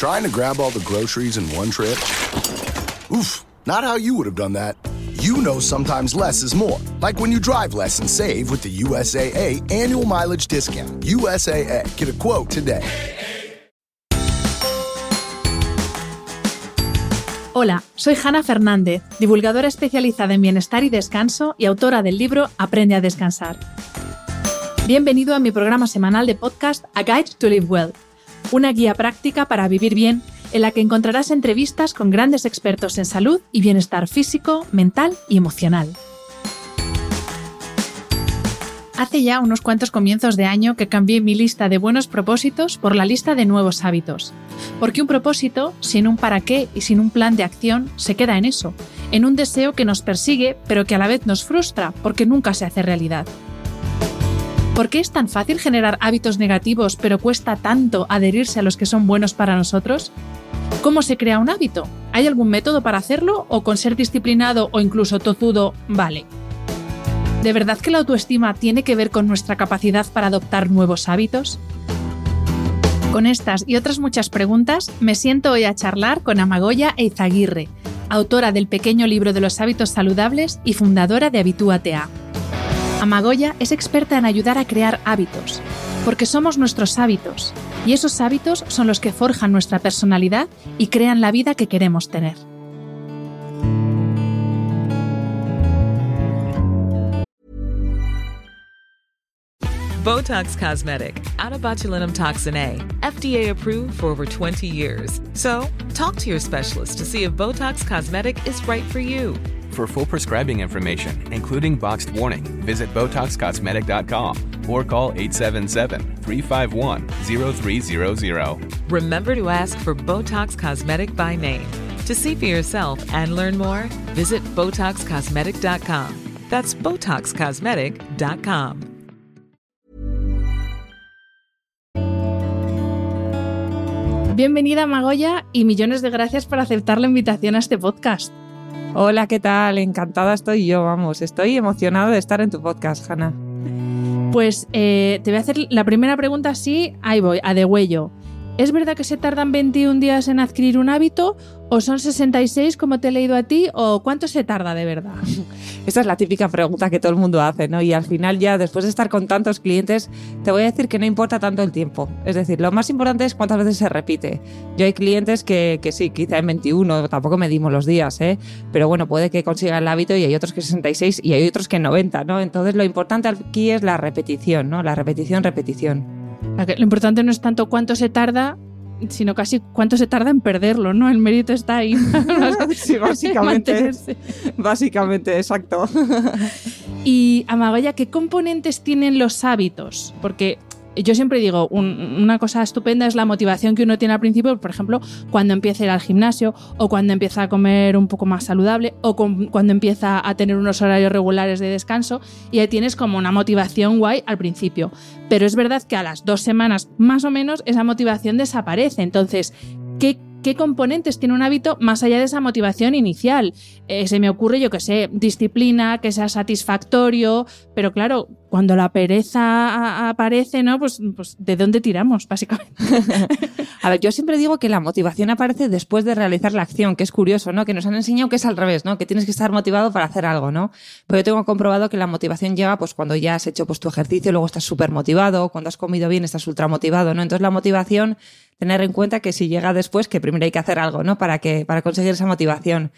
Trying to grab all the groceries in one trip? Oof, not how you would have done that. You know sometimes less is more. Like when you drive less and save with the USAA annual mileage discount. USAA, get a quote today. Hola, soy Hanna Fernández, divulgadora especializada en bienestar y descanso y autora del libro Aprende a descansar. Bienvenido a mi programa semanal de podcast A Guide to Live Well una guía práctica para vivir bien en la que encontrarás entrevistas con grandes expertos en salud y bienestar físico, mental y emocional. Hace ya unos cuantos comienzos de año que cambié mi lista de buenos propósitos por la lista de nuevos hábitos. Porque un propósito, sin un para qué y sin un plan de acción, se queda en eso, en un deseo que nos persigue pero que a la vez nos frustra porque nunca se hace realidad. ¿Por qué es tan fácil generar hábitos negativos pero cuesta tanto adherirse a los que son buenos para nosotros? ¿Cómo se crea un hábito? ¿Hay algún método para hacerlo o con ser disciplinado o incluso tozudo vale? ¿De verdad que la autoestima tiene que ver con nuestra capacidad para adoptar nuevos hábitos? Con estas y otras muchas preguntas me siento hoy a charlar con Amagoya Eizaguirre, autora del pequeño libro de los hábitos saludables y fundadora de Habitúate Amagoya es experta en ayudar a crear hábitos, porque somos nuestros hábitos, y esos hábitos son los que forjan nuestra personalidad y crean la vida que queremos tener. Botox Cosmetic, out toxin A, FDA approved for over 20 years. So, talk to your specialist to see if Botox Cosmetic is right for you. For full prescribing information, including boxed warning, visit BotoxCosmetic.com or call 877-351-0300. Remember to ask for Botox Cosmetic by name. To see for yourself and learn more, visit BotoxCosmetic.com. That's BotoxCosmetic.com. Bienvenida Magoya y millones de gracias por aceptar la invitación a este podcast. Hola, ¿qué tal? Encantada estoy yo, vamos. Estoy emocionada de estar en tu podcast, Hanna. Pues eh, te voy a hacer la primera pregunta, sí, ahí voy, a de huello. ¿Es verdad que se tardan 21 días en adquirir un hábito ¿O son 66 como te he leído a ti? ¿O cuánto se tarda de verdad? Esta es la típica pregunta que todo el mundo hace, ¿no? Y al final ya, después de estar con tantos clientes, te voy a decir que no importa tanto el tiempo. Es decir, lo más importante es cuántas veces se repite. Yo hay clientes que, que sí, quizá en 21, tampoco medimos los días, ¿eh? Pero bueno, puede que consigan el hábito y hay otros que 66 y hay otros que 90, ¿no? Entonces lo importante aquí es la repetición, ¿no? La repetición, repetición. Lo importante no es tanto cuánto se tarda, sino casi cuánto se tarda en perderlo, ¿no? El mérito está ahí. sí, básicamente. básicamente, exacto. y Amagaya, ¿qué componentes tienen los hábitos? Porque yo siempre digo, una cosa estupenda es la motivación que uno tiene al principio, por ejemplo, cuando empieza a ir al gimnasio o cuando empieza a comer un poco más saludable o cuando empieza a tener unos horarios regulares de descanso y ahí tienes como una motivación guay al principio. Pero es verdad que a las dos semanas más o menos esa motivación desaparece. Entonces, ¿qué qué componentes tiene un hábito más allá de esa motivación inicial. Eh, se me ocurre, yo que sé, disciplina, que sea satisfactorio, pero claro, cuando la pereza aparece, ¿no? Pues, pues ¿de dónde tiramos, básicamente? a ver, yo siempre digo que la motivación aparece después de realizar la acción, que es curioso, ¿no? Que nos han enseñado que es al revés, ¿no? Que tienes que estar motivado para hacer algo, ¿no? Pero yo tengo comprobado que la motivación llega pues cuando ya has hecho pues tu ejercicio, luego estás súper motivado, cuando has comido bien estás ultra motivado, ¿no? Entonces la motivación tener en cuenta que si llega después, que primero hay que hacer algo, ¿no? Para que, para conseguir esa motivación.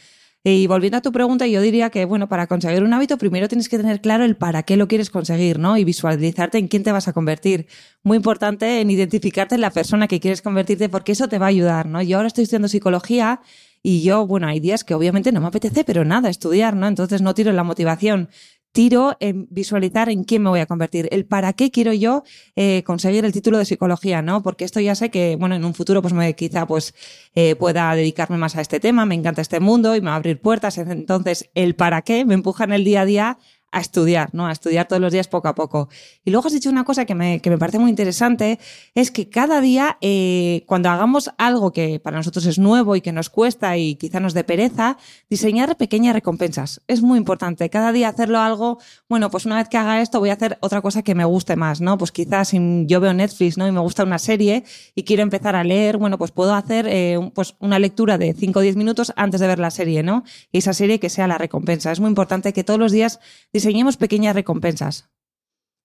Y volviendo a tu pregunta, yo diría que, bueno, para conseguir un hábito, primero tienes que tener claro el para qué lo quieres conseguir, ¿no? Y visualizarte en quién te vas a convertir. Muy importante en identificarte en la persona que quieres convertirte, porque eso te va a ayudar, ¿no? Yo ahora estoy estudiando psicología y yo, bueno, hay días que obviamente no me apetece, pero nada, estudiar, ¿no? Entonces no tiro la motivación tiro en visualizar en quién me voy a convertir, el para qué quiero yo eh, conseguir el título de psicología, ¿no? Porque esto ya sé que, bueno, en un futuro pues me, quizá pues eh, pueda dedicarme más a este tema, me encanta este mundo y me va a abrir puertas, entonces el para qué me empuja en el día a día a estudiar, ¿no? A estudiar todos los días poco a poco. Y luego has dicho una cosa que me, que me parece muy interesante, es que cada día, eh, cuando hagamos algo que para nosotros es nuevo y que nos cuesta y quizá nos dé pereza, diseñar pequeñas recompensas. Es muy importante. Cada día hacerlo algo, bueno, pues una vez que haga esto voy a hacer otra cosa que me guste más, ¿no? Pues quizás si yo veo Netflix, ¿no? Y me gusta una serie y quiero empezar a leer, bueno, pues puedo hacer eh, pues una lectura de 5 o 10 minutos antes de ver la serie, ¿no? Y esa serie que sea la recompensa. Es muy importante que todos los días diseñemos pequeñas recompensas.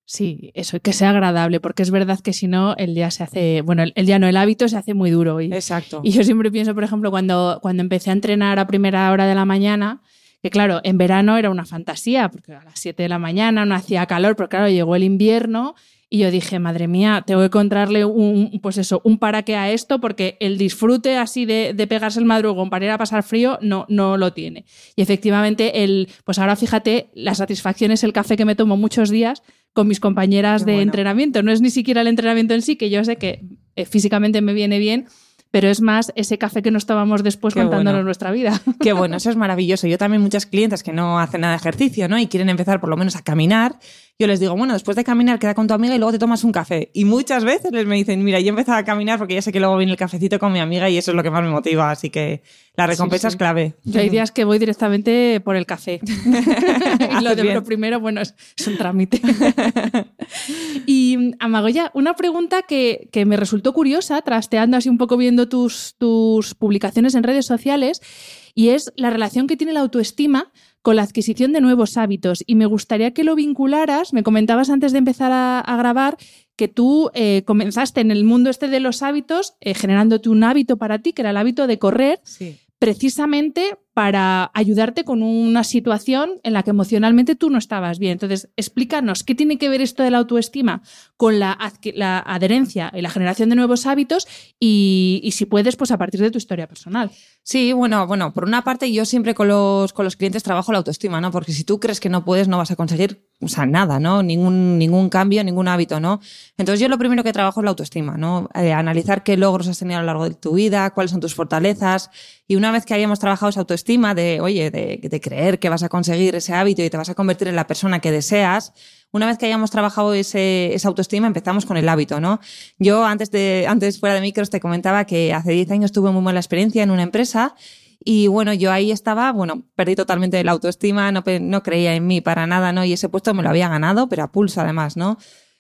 Sí, eso, que sea agradable, porque es verdad que si no, el día se hace, bueno, el, día no, el hábito se hace muy duro. Y, Exacto. Y yo siempre pienso, por ejemplo, cuando, cuando empecé a entrenar a primera hora de la mañana, que claro, en verano era una fantasía, porque a las 7 de la mañana no hacía calor, pero claro, llegó el invierno y yo dije, madre mía, tengo que encontrarle un, pues eso, un para qué a esto, porque el disfrute así de, de, pegarse el madrugón para ir a pasar frío no, no lo tiene. Y efectivamente, el, pues ahora fíjate, la satisfacción es el café que me tomo muchos días con mis compañeras Qué de bueno. entrenamiento. No es ni siquiera el entrenamiento en sí, que yo sé que eh, físicamente me viene bien, pero es más ese café que nos tomamos después Qué contándonos bueno. nuestra vida. Qué bueno, eso es maravilloso. Yo también muchas clientes que no hacen nada de ejercicio, ¿no? Y quieren empezar por lo menos a caminar. Yo les digo, bueno, después de caminar queda con tu amiga y luego te tomas un café. Y muchas veces les me dicen, mira, yo he empezado a caminar porque ya sé que luego viene el cafecito con mi amiga y eso es lo que más me motiva. Así que la recompensa sí. es clave. Yo hay días que voy directamente por el café. y lo de lo primero, bueno, es, es un trámite. y Amagoya, una pregunta que, que me resultó curiosa, trasteando así un poco viendo tus, tus publicaciones en redes sociales, y es la relación que tiene la autoestima con la adquisición de nuevos hábitos. Y me gustaría que lo vincularas, me comentabas antes de empezar a, a grabar que tú eh, comenzaste en el mundo este de los hábitos, eh, generándote un hábito para ti, que era el hábito de correr, Sí. precisamente para ayudarte con una situación en la que emocionalmente tú no estabas bien. Entonces, explícanos qué tiene que ver esto de la autoestima con la, adherencia y la generación de nuevos hábitos y, si puedes, pues a partir de tu historia personal. Sí, bueno, bueno, por una parte yo siempre con los, con los clientes trabajo la autoestima, ¿no? Porque si tú crees que no puedes, no vas a conseguir, nada, ¿no? Ningún, ningún cambio, ningún hábito, ¿no? Entonces yo lo primero que trabajo es la autoestima, ¿no? Eh, analizar qué logros has tenido a lo largo de tu vida, cuáles son tus fortalezas. Y una vez que hayamos trabajado esa autoestima de, oye, de, de creer que vas a conseguir ese hábito y te vas a convertir en la persona que deseas, una vez que hayamos trabajado ese, esa autoestima, empezamos con el hábito, ¿no? Yo antes de, antes fuera de micros te comentaba que hace 10 años tuve muy mala experiencia en una empresa y bueno, yo ahí estaba, bueno, perdí totalmente la autoestima, no, no creía en mí para nada, ¿no? Y ese puesto me lo había ganado, pero a pulso además, ¿no?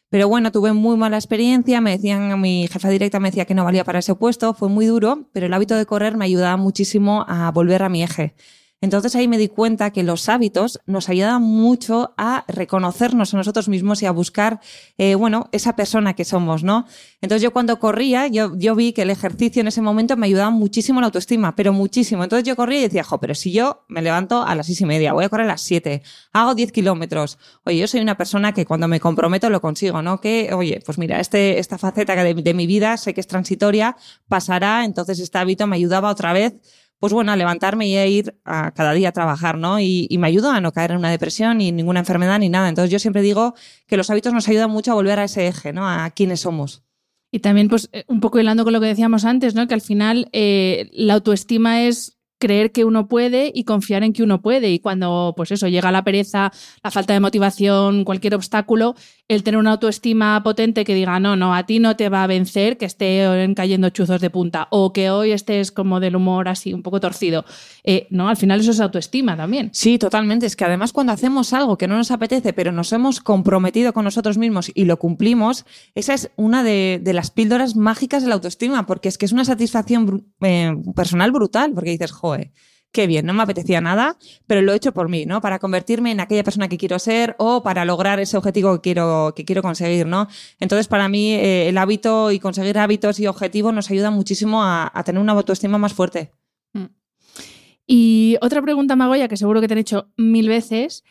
Pero bueno, tuve muy mala experiencia, me decían, mi jefa directa me decía que no valía para ese puesto, fue muy duro, pero el hábito de correr me ayudaba muchísimo a volver a mi eje. Entonces ahí me di cuenta que los hábitos nos ayudan mucho a reconocernos a nosotros mismos y a buscar, eh, bueno, esa persona que somos, ¿no? Entonces yo cuando corría, yo, yo vi que el ejercicio en ese momento me ayudaba muchísimo la autoestima, pero muchísimo. Entonces yo corría y decía, jo, pero si yo me levanto a las seis y media, voy a correr a las siete, hago 10 kilómetros. Oye, yo soy una persona que cuando me comprometo lo consigo, ¿no? Que, oye, pues mira, este, esta faceta de mi vida sé que es transitoria, pasará, entonces este hábito me ayudaba otra vez pues bueno, a levantarme y a ir a cada día a trabajar, ¿no? Y, me ayudó a no caer en una depresión ni ninguna enfermedad ni nada. Entonces yo siempre digo que los hábitos nos ayudan mucho a volver a ese eje, ¿no? A quiénes somos. Y también, pues, eh, un poco hilando con lo que decíamos antes, ¿no? Que al final eh, la autoestima es creer que uno puede y confiar en que uno puede. Y cuando, pues eso, llega la pereza, la falta de motivación, cualquier obstáculo, el tener una autoestima potente que diga, no, no, a ti no te va a vencer que esté cayendo chuzos de punta o que hoy estés como del humor así, un poco torcido. Eh, no, al final eso es autoestima también. Sí, totalmente. Es que además cuando hacemos algo que no nos apetece, pero nos hemos comprometido con nosotros mismos y lo cumplimos, esa es una de, las píldoras mágicas de la autoestima, porque es que es una satisfacción eh, personal brutal, porque dices, qué bien, no me apetecía nada, pero lo he hecho por mí, ¿no? Para convertirme en aquella persona que quiero ser o para lograr ese objetivo que quiero, que quiero conseguir, ¿no? Entonces, para mí, eh, el hábito y conseguir hábitos y objetivos nos ayuda muchísimo a, tener una autoestima más fuerte. Y otra pregunta, Magoya, que seguro que te han hecho mil veces,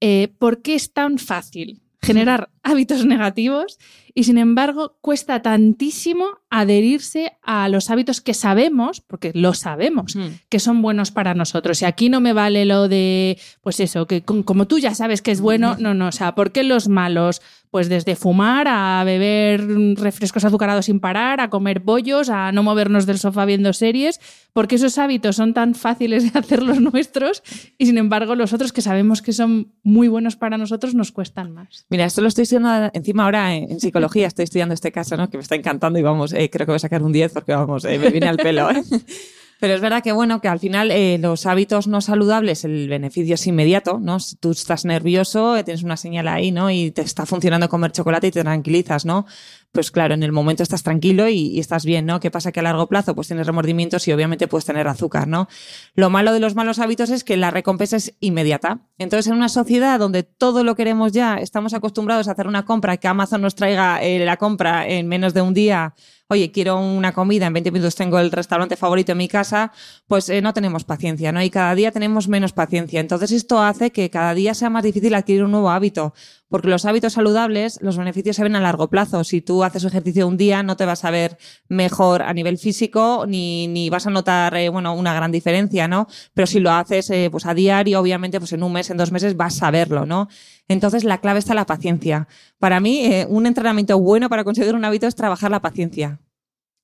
eh, ¿por qué es tan fácil generar hábitos negativos y sin embargo cuesta tantísimo adherirse a los hábitos que sabemos, porque lo sabemos, Mm. que son buenos para nosotros. Y aquí no me vale lo de, pues eso, que con- como tú ya sabes que es bueno, no, no, o sea, ¿por qué los malos? Pues desde fumar a beber refrescos azucarados sin parar, a comer bollos, a no movernos del sofá viendo series, porque esos hábitos son tan fáciles de hacer los nuestros y sin embargo los otros que sabemos que son muy buenos para nosotros nos cuestan más. Mira, esto lo estoy estudiando encima ahora en, en psicología, estoy estudiando este caso, ¿no? Que me está encantando y vamos, eh, creo que voy a sacar un 10 porque vamos, eh, me viene al pelo. ¿eh? Pero es verdad que bueno, que al final eh, los hábitos no saludables, el beneficio es inmediato, ¿no? Si tú estás nervioso, eh, tienes una señal ahí, ¿no? Y te está funcionando comer chocolate y te tranquilizas, ¿no? Pues claro, en el momento estás tranquilo y, estás bien, ¿no? ¿Qué pasa? Que a largo plazo pues tienes remordimientos y obviamente puedes tener azúcar, ¿no? Lo malo de los malos hábitos es que la recompensa es inmediata. Entonces, en una sociedad donde todo lo queremos ya, estamos acostumbrados a hacer una compra, que Amazon nos traiga eh, la compra en menos de un día, oye, quiero una comida, en 20 minutos tengo el restaurante favorito en mi casa, pues eh, no tenemos paciencia, ¿no? Y cada día tenemos menos paciencia. Entonces, esto hace que cada día sea más difícil adquirir un nuevo hábito, porque los hábitos saludables, los beneficios se ven a largo plazo. Si tú haces ejercicio un día, no te vas a ver mejor a nivel físico, ni, ni vas a notar, eh, bueno, una gran diferencia, ¿no? Pero si lo haces, eh, pues a diario, obviamente, pues en un mes, en dos meses vas a verlo, ¿no? Entonces, la clave está en la paciencia. Para mí, eh, un entrenamiento bueno para conseguir un hábito es trabajar la paciencia.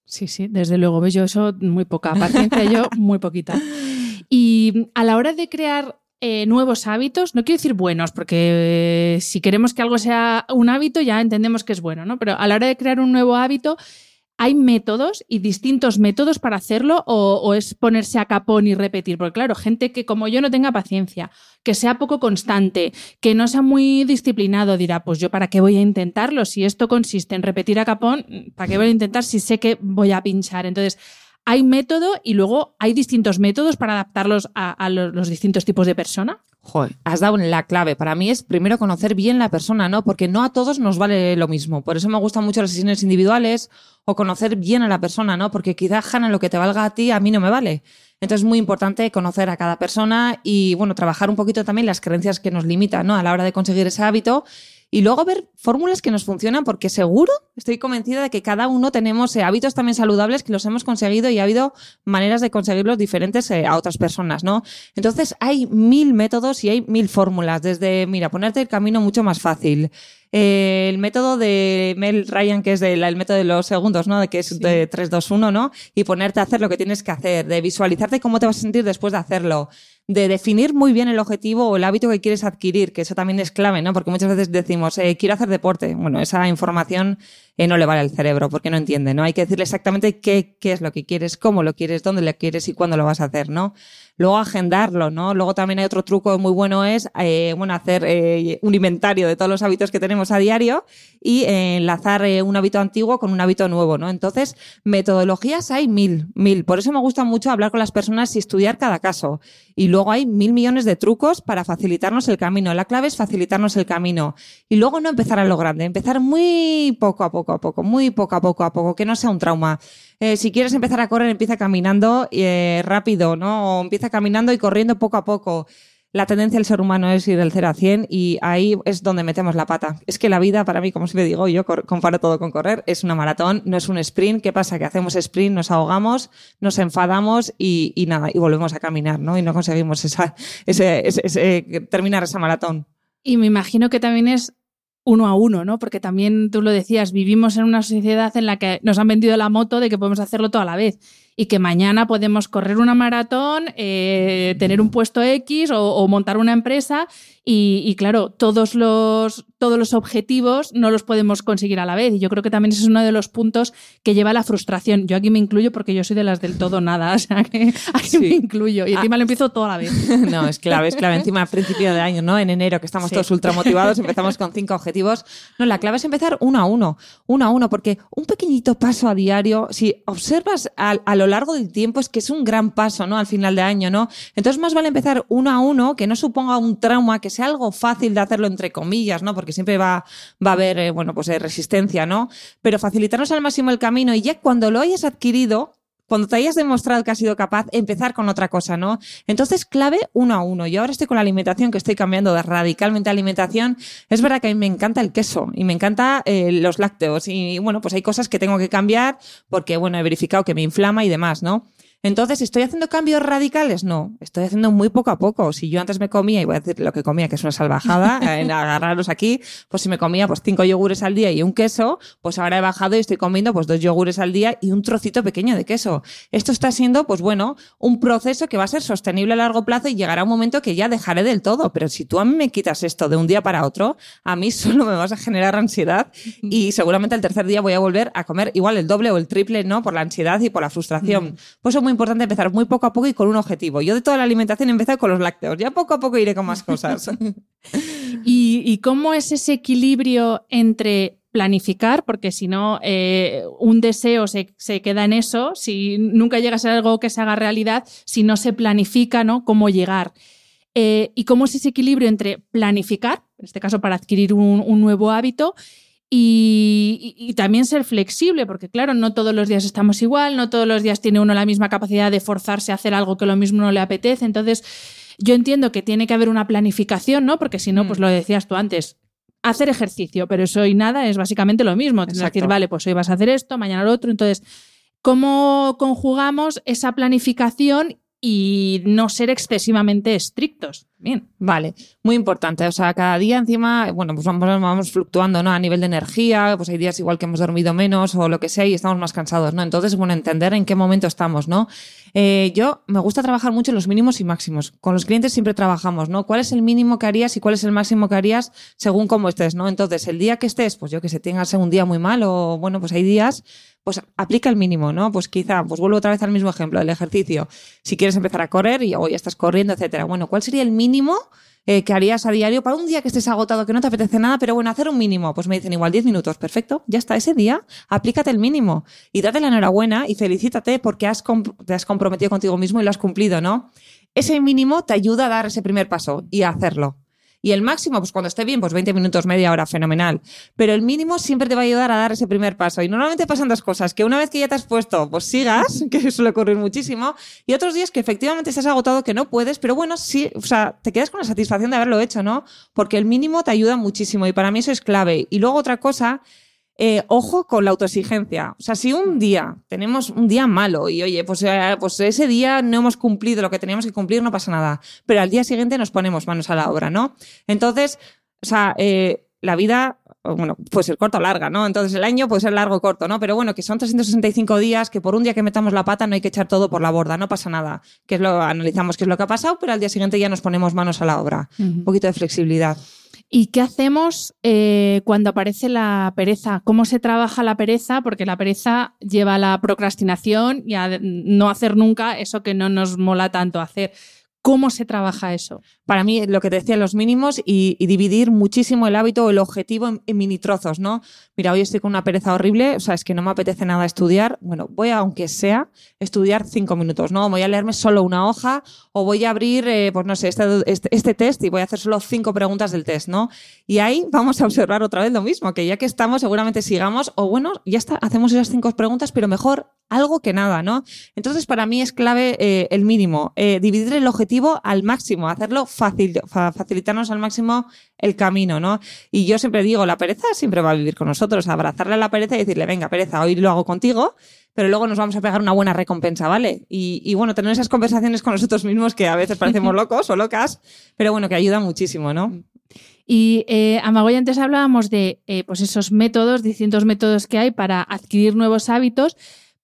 Sí, sí, desde luego. Yo eso muy poca paciencia, yo muy poquita. Y a la hora de crear eh, nuevos hábitos, no quiero decir buenos, porque eh, si queremos que algo sea un hábito ya entendemos que es bueno, ¿no? Pero a la hora de crear un nuevo hábito, ¿hay métodos y distintos métodos para hacerlo o, o es ponerse a capón y repetir? Porque claro, gente que como yo no tenga paciencia, que sea poco constante, que no sea muy disciplinado, dirá, pues yo para qué voy a intentarlo si esto consiste en repetir a capón, ¿para qué voy a intentar si sé que voy a pinchar? Entonces, hay método y luego hay distintos métodos para adaptarlos a, a los, los distintos tipos de persona. Joder, has dado la clave. Para mí es primero conocer bien la persona, ¿no? Porque no a todos nos vale lo mismo. Por eso me gustan mucho las sesiones individuales o conocer bien a la persona, ¿no? Porque quizá, Hanna, lo que te valga a ti, a mí no me vale. Entonces es muy importante conocer a cada persona y, bueno, trabajar un poquito también las creencias que nos limitan, ¿no? A la hora de conseguir ese hábito. Y luego ver fórmulas que nos funcionan, porque seguro, estoy convencida de que cada uno tenemos eh, hábitos también saludables que los hemos conseguido y ha habido maneras de conseguirlos diferentes eh, a otras personas, ¿no? Entonces hay mil métodos y hay mil fórmulas, desde, mira, ponerte el camino mucho más fácil. Eh, el método de Mel Ryan, que es de la- el método de los segundos, ¿no? De que es de 3, 2, 1, ¿no? Y ponerte a hacer lo que tienes que hacer, de visualizarte cómo te vas a sentir después de hacerlo, de definir muy bien el objetivo o el hábito que quieres adquirir, que eso también es clave, ¿no? Porque muchas veces decimos, eh, quiero hacer deporte. Bueno, esa información eh, no le vale al cerebro porque no entiende, ¿no? Hay que decirle exactamente qué, qué es lo que quieres, cómo lo quieres, dónde lo quieres y cuándo lo vas a hacer, ¿no? Luego agendarlo, ¿no? Luego también hay otro truco muy bueno es, eh, bueno, hacer eh, un inventario de todos los hábitos que tenemos a diario y eh, enlazar eh, un hábito antiguo con un hábito nuevo, ¿no? Entonces, metodologías hay mil, mil. Por eso me gusta mucho hablar con las personas y estudiar cada caso. Y luego hay mil millones de trucos para facilitarnos el camino. La clave es facilitarnos el camino. Y luego no empezar a lo grande, empezar muy poco a poco a poco, muy poco a poco a poco, que no sea un trauma. Eh, si quieres empezar a correr, empieza caminando eh, rápido, ¿no? O empieza caminando y corriendo poco a poco. La tendencia del ser humano es ir del 0 a 100 y ahí es donde metemos la pata. Es que la vida, para mí, como siempre digo, yo comparo todo con correr, es una maratón, no es un sprint. ¿Qué pasa? Que hacemos sprint, nos ahogamos, nos enfadamos y, y nada, y volvemos a caminar, ¿no? Y no conseguimos esa, ese, ese- ese- terminar esa maratón. Y me imagino que también es uno a uno, ¿no? Porque también tú lo decías, vivimos en una sociedad en la que nos han vendido la moto de que podemos hacerlo todo a la vez y que mañana podemos correr una maratón, eh, tener un puesto X o, o montar una empresa y, y, claro, todos los, todos los objetivos no los podemos conseguir a la vez y yo creo que también ese es uno de los puntos que lleva a la frustración. Yo aquí me incluyo porque yo soy de las del todo nada, o sea que aquí Sí. me incluyo y encima lo empiezo todo a la vez. No, es clave, es clave. Encima, a principio de año, ¿no? En enero, que estamos Sí. todos ultra motivados, empezamos con cinco objetivos. No, la clave es empezar uno a uno, uno a uno, porque un pequeñito paso a diario, si observas a, a lo largo del tiempo, es que es un gran paso, ¿no? Al final de año, ¿no? Entonces, más vale empezar uno a uno, que no suponga un trauma, que sea algo fácil de hacerlo, entre comillas, ¿no? Porque siempre va, va a haber, eh, bueno, pues eh, resistencia, ¿no? Pero facilitarnos al máximo el camino y ya cuando lo hayas adquirido, cuando te hayas demostrado que has sido capaz, empezar con otra cosa, ¿no? Entonces, clave uno a uno. Yo ahora estoy con la alimentación, que estoy cambiando de radicalmente alimentación. Es verdad que a mí me encanta el queso y me encanta eh, los lácteos. Y bueno, pues hay cosas que tengo que cambiar porque, bueno, he verificado que me inflama y demás, ¿no? Entonces, ¿estoy haciendo cambios radicales? No, estoy haciendo muy poco a poco. Si yo antes me comía, y voy a decir lo que comía, que es una salvajada, en agarrarlos aquí, pues si me comía pues cinco yogures al día y un queso, pues ahora he bajado y estoy comiendo pues dos yogures al día y un trocito pequeño de queso. Esto está siendo, pues bueno, un proceso que va a ser sostenible a largo plazo y llegará un momento que ya dejaré del todo. Pero si tú a mí me quitas esto de un día para otro, a mí solo me vas a generar ansiedad y seguramente el tercer día voy a volver a comer igual el doble o el triple, ¿no? Por la ansiedad y por la frustración. Pues importante empezar muy poco a poco y con un objetivo. Yo de toda la alimentación he empezado con los lácteos, ya poco a poco iré con más cosas. ¿Y, cómo es ese equilibrio entre planificar, porque si no, eh, un deseo se, queda en eso, si nunca llega a ser algo que se haga realidad, si no se planifica, ¿no? Cómo llegar. Eh, ¿Y cómo es ese equilibrio entre planificar, en este caso para adquirir un nuevo hábito, y, también ser flexible, porque claro, no todos los días estamos igual, no todos los días tiene uno la misma capacidad de forzarse a hacer algo que lo mismo no le apetece. Entonces, yo entiendo que tiene que haber una planificación, ¿no? Porque si no, pues mm. lo decías tú antes, hacer ejercicio, pero eso y nada es básicamente lo mismo. Es decir, vale, pues hoy vas a hacer esto, mañana lo otro. Entonces, ¿cómo conjugamos esa planificación y no ser excesivamente estrictos. Bien. Vale, muy importante. O sea, cada día encima, bueno, pues vamos, vamos, fluctuando, ¿no? A nivel de energía, pues hay días igual que hemos dormido menos o lo que sea y estamos más cansados, ¿no? Entonces, bueno, entender en qué momento estamos, ¿no? Eh, yo me gusta trabajar mucho en los mínimos y máximos. Con los clientes siempre trabajamos, ¿no? ¿Cuál es el mínimo que harías y cuál es el máximo que harías según cómo estés, ¿no? Entonces, el día que estés, pues yo que sé, tengas un día muy mal o, bueno, pues hay días pues aplica el mínimo, ¿no? Pues quizá, pues vuelvo otra vez al mismo ejemplo, el ejercicio. Si quieres empezar a correr y hoy ya estás corriendo, etcétera. Bueno, ¿cuál sería el mínimo eh, que harías a diario para un día que estés agotado, que no te apetece nada, pero bueno, hacer un mínimo? Pues me dicen igual 10 minutos, perfecto, ya está, ese día, aplícate el mínimo y date la enhorabuena y felicítate porque te has comprometido contigo mismo y lo has cumplido, ¿no? Ese mínimo te ayuda a dar ese primer paso y a hacerlo. Y el máximo, pues cuando esté bien, pues 20 minutos, media hora, fenomenal. Pero el mínimo siempre te va a ayudar a dar ese primer paso. Y normalmente pasan dos cosas, que una vez que ya te has puesto, pues sigas, que suele ocurrir muchísimo, y otros días que efectivamente estás agotado, que no puedes, pero bueno, sí, o sea, te quedas con la satisfacción de haberlo hecho, ¿no? Porque el mínimo te ayuda muchísimo y para mí eso es clave. Y luego otra cosa eh, ojo con la autoexigencia. O sea, si un día tenemos un día malo y oye, pues, eh, pues ese día no hemos cumplido lo que teníamos que cumplir, no pasa nada. Pero al día siguiente nos ponemos manos a la obra, ¿no? Entonces, o sea, eh, la vida, bueno, puede ser corta o larga, ¿no? Entonces el año puede ser largo o corto, ¿no? Pero bueno, que son 365 días, que por un día que metamos la pata no hay que echar todo por la borda, no pasa nada. Que es lo, analizamos qué es lo que ha pasado, pero al día siguiente ya nos ponemos manos a la obra. Un poquito de flexibilidad. ¿Y qué hacemos eh, cuando aparece la pereza? ¿Cómo se trabaja la pereza? Porque la pereza lleva a la procrastinación y a no hacer nunca eso que no nos mola tanto hacer. ¿Cómo se trabaja eso? Para mí, lo que te decía, los mínimos y, dividir muchísimo el hábito o el objetivo en, mini trozos, ¿no? Mira, hoy estoy con una pereza horrible, o sea, es que no me apetece nada estudiar. Bueno, voy aunque sea, estudiar cinco minutos, ¿no? Voy a leerme solo una hoja o voy a abrir, eh, pues no sé, este, este, este, test y voy a hacer solo cinco preguntas del test, ¿no? Y ahí vamos a observar otra vez lo mismo, que ya que estamos, seguramente sigamos, o bueno, ya está, hacemos esas cinco preguntas, pero mejor algo que nada, ¿no? Entonces, para mí es clave eh, el mínimo, eh, dividir el objetivo al máximo, hacerlo fácil, facilitarnos al máximo el camino, ¿no? Y yo siempre digo, la pereza siempre va a vivir con nosotros, abrazarle a la pereza y decirle, venga, pereza, hoy lo hago contigo, pero luego nos vamos a pegar una buena recompensa, ¿vale? Y, y bueno, tener esas conversaciones con nosotros mismos que a veces parecemos locos o locas, pero bueno, que ayuda muchísimo, ¿no? Y eh, Amagoy, antes hablábamos de eh, pues esos métodos, distintos métodos que hay para adquirir nuevos hábitos.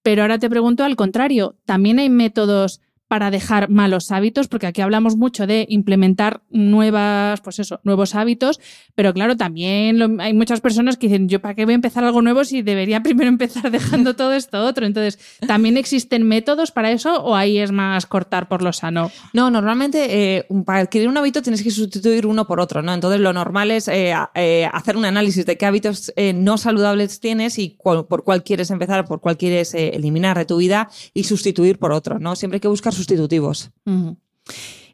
Pero ahora te pregunto al contrario, ¿también hay métodos para dejar malos hábitos, porque aquí hablamos mucho de implementar nuevas, pues eso, nuevos hábitos, pero claro, también hay muchas personas que dicen, yo para qué voy a empezar algo nuevo si debería primero empezar dejando todo esto otro. Entonces, ¿también existen métodos para eso o ahí es más cortar por lo sano? No, normalmente eh, para adquirir un hábito tienes que sustituir uno por otro, ¿no? Entonces, lo normal es eh, eh, hacer un análisis de qué hábitos no saludables tienes y por cuál quieres empezar, por cuál quieres eliminar de tu vida y sustituir por otro, ¿no? Siempre hay que buscar sustitutivos.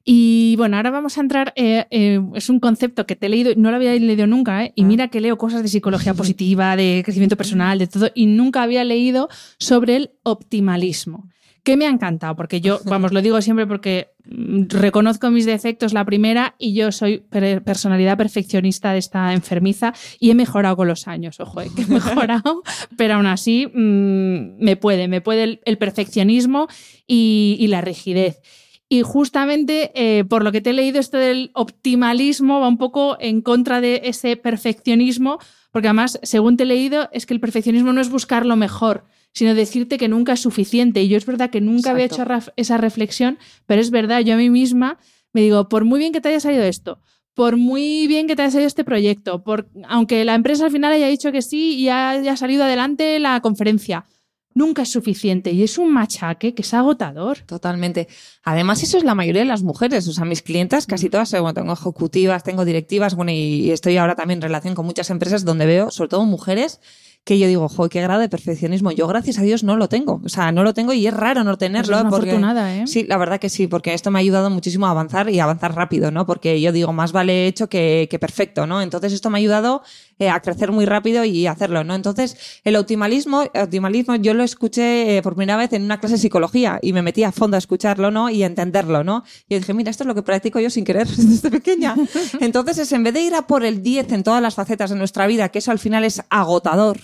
Y bueno, ahora vamos a entrar, eh, eh, es un concepto que te he leído, no lo había leído nunca, ¿eh? y ah. mira que leo cosas de psicología positiva, de crecimiento personal, de todo, y nunca había leído sobre el optimalismo. ¿Qué me ha encantado? Porque yo, vamos, lo digo siempre porque mm, reconozco mis defectos la primera y yo soy per- personalidad perfeccionista de esta enfermiza y he mejorado con los años, ojo, eh, que he mejorado, pero aún así mm, me puede, me puede el, el perfeccionismo y, y la rigidez. Y justamente eh, por lo que te he leído, esto del optimalismo va un poco en contra de ese perfeccionismo, porque además, según te he leído, es que el perfeccionismo no es buscar lo mejor, sino decirte que nunca es suficiente. Y yo es verdad que nunca había hecho esa reflexión, pero es verdad, yo a mí misma me digo, por muy bien que te haya salido esto, por muy bien que te haya salido este proyecto, por, aunque la empresa al final haya dicho que sí y haya salido adelante la conferencia, nunca es suficiente y es un machaque que es agotador. Totalmente. Además, eso es la mayoría de las mujeres. O sea, mis clientas, casi todas, eh, bueno, tengo ejecutivas, tengo directivas, bueno, y estoy ahora también en relación con muchas empresas donde veo, sobre todo mujeres, que yo digo, joder, qué grado de perfeccionismo. Yo, gracias a Dios, no lo tengo. O sea, no lo tengo y es raro no tenerlo. Pues es una porque, afortunada, ¿eh? Sí, la verdad que sí, porque esto me ha ayudado muchísimo a avanzar y a avanzar rápido, ¿no? Porque yo digo, más vale hecho que, que perfecto, ¿no? Entonces, esto me ha ayudado eh, a crecer muy rápido y hacerlo, ¿no? Entonces, el optimalismo, el optimalismo yo lo escuché eh, por primera vez en una clase de psicología y me metí a fondo a escucharlo, ¿no? Y a entenderlo, ¿no? Y yo dije, mira, esto es lo que practico yo sin querer desde pequeña. Entonces, es en vez de ir a por el 10 en todas las facetas de nuestra vida, que eso al final es agotador,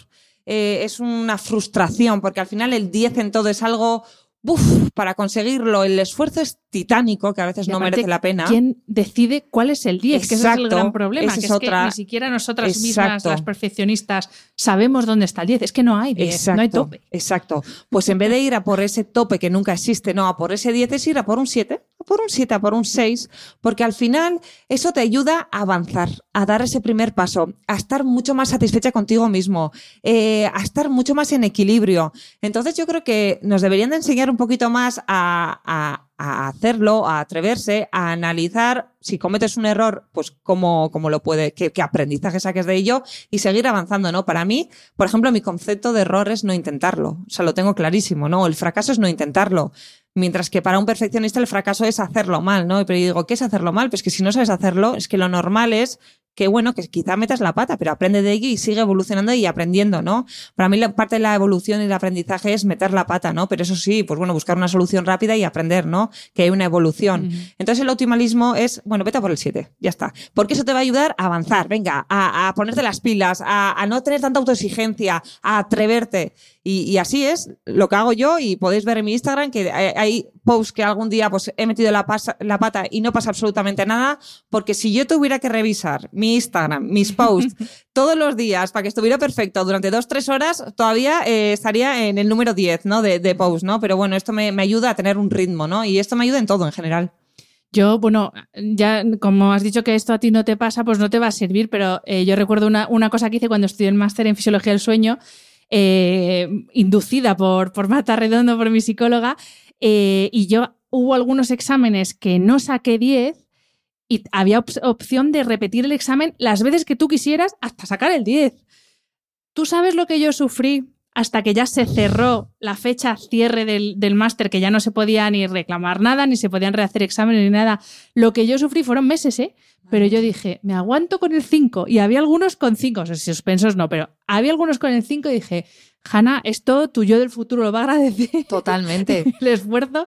eh, es una frustración, porque al final el 10 en todo es algo, para conseguirlo, el esfuerzo es titánico, que a veces no merece la pena. ¿Quién decide cuál es el 10? Que ese es el Exacto. gran problema. Que es que ni siquiera nosotras mismas, Exacto. las perfeccionistas, sabemos dónde está el 10. Es que no hay 10, no hay tope. Exacto. Pues en vez de ir a por ese tope que nunca existe, no, a por ese 10 es ir a por un 7, a por un 7, a por un 6, porque al final eso te ayuda a avanzar, a dar ese primer paso, a estar mucho más satisfecha contigo mismo, eh, a estar mucho más en equilibrio. Entonces yo creo que nos deberían de enseñar un poquito más a, a- a hacerlo, a atreverse, a analizar si cometes un error, pues cómo, cómo lo puede, qué, qué aprendizaje saques de ello y seguir avanzando, ¿no? Para mí, por ejemplo, mi concepto de error es no intentarlo. O sea, lo tengo clarísimo, ¿no? El fracaso es no intentarlo. Mientras que para un perfeccionista el fracaso es hacerlo mal, ¿no? Pero yo digo, ¿qué es hacerlo mal? Pues que si no sabes hacerlo, es que lo normal es que, bueno, que quizá metas la pata, pero aprende de ello y sigue evolucionando y aprendiendo, ¿no? Para mí la parte de la evolución y el aprendizaje es meter la pata, ¿no? Pero eso sí, pues bueno, buscar una solución rápida y aprender, ¿no? Que hay una evolución. Entonces el optimalismo es, bueno, vete a por el 7, ya está. Porque eso te va a ayudar a avanzar, venga, a, a ponerte las pilas, a, a no tener tanta autoexigencia, a atreverte. Y, y así es lo que hago yo y podéis ver en mi Instagram que hay, hay posts que algún día pues he metido la, pasa- la pata y no pasa absolutamente nada, porque si yo tuviera que revisar mi Instagram, mis posts todos los días para que estuviera perfecto durante dos, tres horas, todavía eh, estaría en el número 10, ¿no? De, de posts, ¿no? Pero bueno, esto me, me ayuda a tener un ritmo, ¿no? Y esto me ayuda en todo en general. Yo, bueno, ya como has dicho que esto a ti no te pasa, pues no te va a servir, pero eh, yo recuerdo una, una cosa que hice cuando estudié el máster en Fisiología del Sueño, eh, inducida por, por Marta Redondo, por mi psicóloga, eh, y yo hubo algunos exámenes que no saqué 10 y había op- opción de repetir el examen las veces que tú quisieras hasta sacar el 10. ¿Tú sabes lo que yo sufrí hasta que ya se cerró la fecha cierre del, del máster, que ya no se podía ni reclamar nada, ni se podían rehacer exámenes ni nada? Lo que yo sufrí fueron meses, ¿eh? Pero yo dije, me aguanto con el 5. Y había algunos con 5, o sea, suspensos no, pero había algunos con el 5 y dije, Hanna, esto tu yo del futuro lo va a agradecer. Totalmente. el esfuerzo.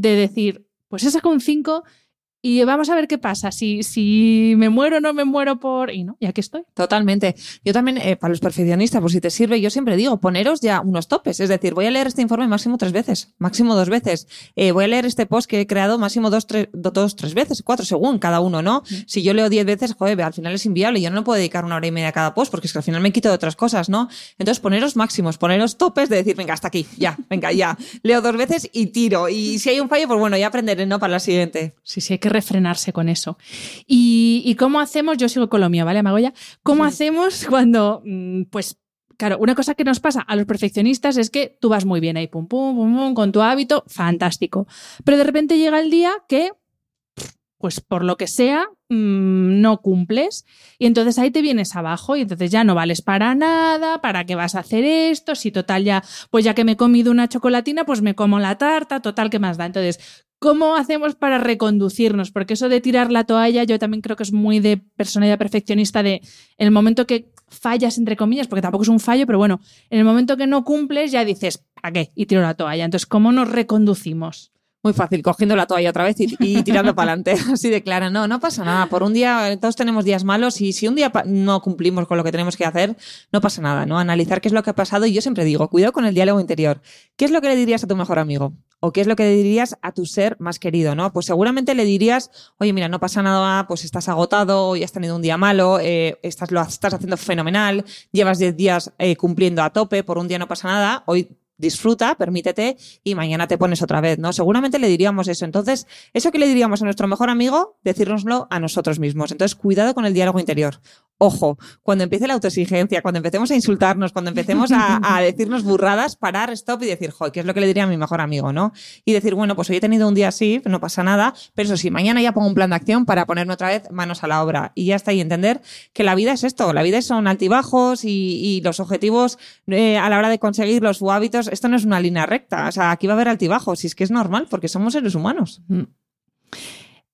de decir, pues esa con 5 y vamos a ver qué pasa, si, si me muero o no me muero por... Y no, y aquí estoy. Totalmente. Yo también, eh, para los perfeccionistas, por si te sirve, yo siempre digo, poneros ya unos topes. Es decir, voy a leer este informe máximo tres veces, máximo dos veces. Eh, voy a leer este post que he creado máximo dos, tres, do- dos, tres veces, cuatro según cada uno, ¿no? Si yo leo diez veces, joder, al final es inviable. Yo no me puedo dedicar una hora y media a cada post porque es que al final me quito de otras cosas, ¿no? Entonces, poneros máximos, poneros topes de decir, venga, hasta aquí, ya, venga, ya. Leo dos veces y tiro. Y si hay un fallo, pues bueno, ya aprenderé, ¿no? Para la siguiente. Sí, sí, hay que refrenarse con eso. ¿Y, y cómo hacemos? Yo sigo con lo mío, ¿vale, Magoya? ¿Cómo hacemos cuando, mm, pues, Claro, una cosa que nos pasa a los perfeccionistas es que tú vas muy bien ahí, pum, pum, pum, pum, con tu hábito, fantástico. Pero de repente llega el día que, pues por lo que sea, mm, no cumples. Y entonces ahí te vienes abajo y entonces ya no vales para nada, ¿para qué vas a hacer esto? Si total ya, pues ya que me he comido una chocolatina, pues me como la tarta, total, ¿qué más da? Entonces, ¿Cómo hacemos para reconducirnos? Porque eso de tirar la toalla yo también creo que es muy de personalidad perfeccionista de en el momento que fallas, entre comillas, porque tampoco es un fallo, pero bueno, en el momento que no cumples ya dices, ¿para qué? Y tiro la toalla. Entonces, ¿cómo nos reconducimos? Muy fácil, cogiendo la toalla otra vez y, y tirando para adelante. Así de clara. No, no pasa nada. Por un día, todos tenemos días malos y si un día no cumplimos con lo que tenemos que hacer, no pasa nada, ¿no? Analizar qué es lo que ha pasado y yo siempre digo, cuidado con el diálogo interior. ¿Qué es lo que le dirías a tu mejor amigo? ¿O qué es lo que le dirías a tu ser más querido, no? Pues seguramente le dirías, oye, mira, no pasa nada, pues estás agotado, hoy has tenido un día malo, eh, estás, lo estás haciendo fenomenal, llevas 10 días eh, cumpliendo a tope, por un día no pasa nada, hoy disfruta, permítete y mañana te pones otra vez, ¿no? Seguramente le diríamos eso. Entonces, eso que le diríamos a nuestro mejor amigo, decírnoslo a nosotros mismos. Entonces, cuidado con el diálogo interior. Ojo, cuando empiece la autoexigencia, cuando empecemos a insultarnos, cuando empecemos a, a decirnos burradas, parar, stop y decir, joder, ¿qué es lo que le diría a mi mejor amigo, no? Y decir, bueno, pues hoy he tenido un día así, no pasa nada, pero eso sí, mañana ya pongo un plan de acción para ponerme otra vez manos a la obra. Y ya está, y entender que la vida es esto, la vida son altibajos y, y los objetivos eh, a la hora de conseguirlos o hábitos, esto no es una línea recta, o sea, aquí va a haber altibajos y es que es normal porque somos seres humanos.